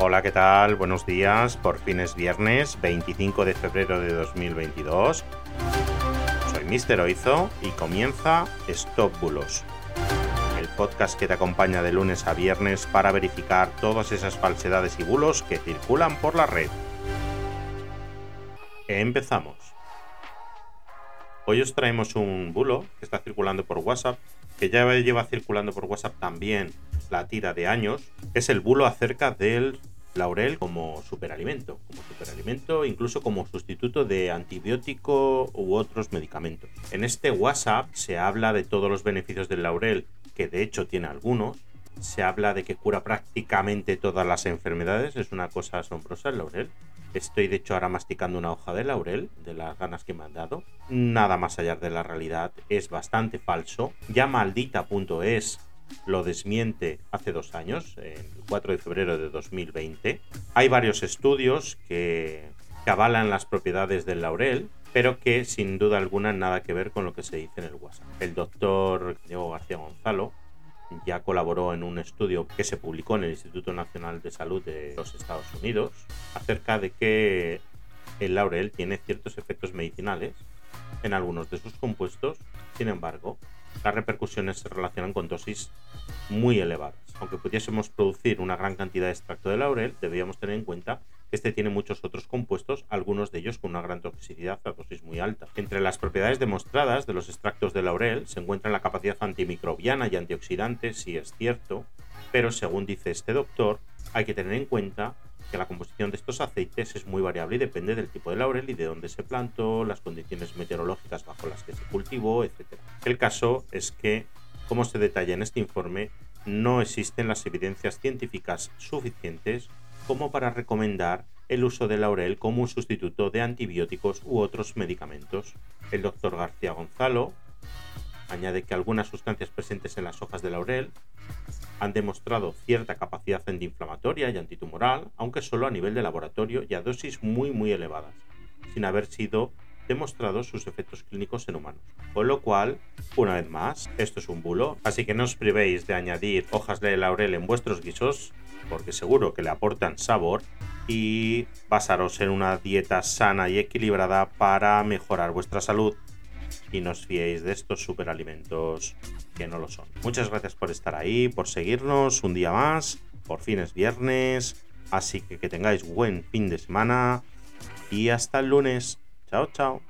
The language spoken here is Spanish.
Hola, ¿qué tal? Buenos días. Por fin es viernes 25 de febrero de 2022. Soy Mister Oizo y comienza Stop Bulos, el podcast que te acompaña de lunes a viernes para verificar todas esas falsedades y bulos que circulan por la red. Empezamos. Hoy os traemos un bulo que está circulando por WhatsApp, que ya lleva circulando por WhatsApp también la tira de años, es el bulo acerca del laurel como superalimento, como superalimento, incluso como sustituto de antibiótico u otros medicamentos. En este WhatsApp se habla de todos los beneficios del laurel, que de hecho tiene algunos. Se habla de que cura prácticamente todas las enfermedades, es una cosa asombrosa el laurel. Estoy de hecho ahora masticando una hoja de laurel, de las ganas que me han dado. Nada más allá de la realidad, es bastante falso. Ya maldita.es lo desmiente hace dos años, el 4 de febrero de 2020. Hay varios estudios que, avalan las propiedades del laurel, pero que sin duda alguna nada que ver con lo que se dice en el WhatsApp. El doctor Diego García Gonzalo ya colaboró en un estudio que se publicó en el Instituto Nacional de Salud de los Estados Unidos acerca de que el laurel tiene ciertos efectos medicinales en algunos de sus compuestos. Sin embargo, las repercusiones se relacionan con dosis muy elevadas. Aunque pudiésemos producir una gran cantidad de extracto de laurel, deberíamos tener en cuenta este tiene muchos otros compuestos, algunos de ellos con una gran toxicidad a dosis muy alta. Entre las propiedades demostradas de los extractos de laurel se encuentra la capacidad antimicrobiana y antioxidante, si es cierto, pero según dice este doctor, hay que tener en cuenta que la composición de estos aceites es muy variable y depende del tipo de laurel y de dónde se plantó, las condiciones meteorológicas bajo las que se cultivó, etc. El caso es que, como se detalla en este informe, no existen las evidencias científicas suficientes como para recomendar el uso de laurel como un sustituto de antibióticos u otros medicamentos. El doctor García Gonzalo añade que algunas sustancias presentes en las hojas de laurel han demostrado cierta capacidad antiinflamatoria y antitumoral, aunque solo a nivel de laboratorio y a dosis muy muy elevadas, sin haber sido demostrados sus efectos clínicos en humanos. Con lo cual, una vez más, esto es un bulo, así que no os privéis de añadir hojas de laurel en vuestros guisos, porque seguro que le aportan sabor, y basaros en una dieta sana y equilibrada para mejorar vuestra salud y no os fiéis de estos superalimentos que no lo son. Muchas gracias por estar ahí, por seguirnos un día más. Por fin es viernes, así que que tengáis buen fin de semana y hasta el lunes. Chao, chao.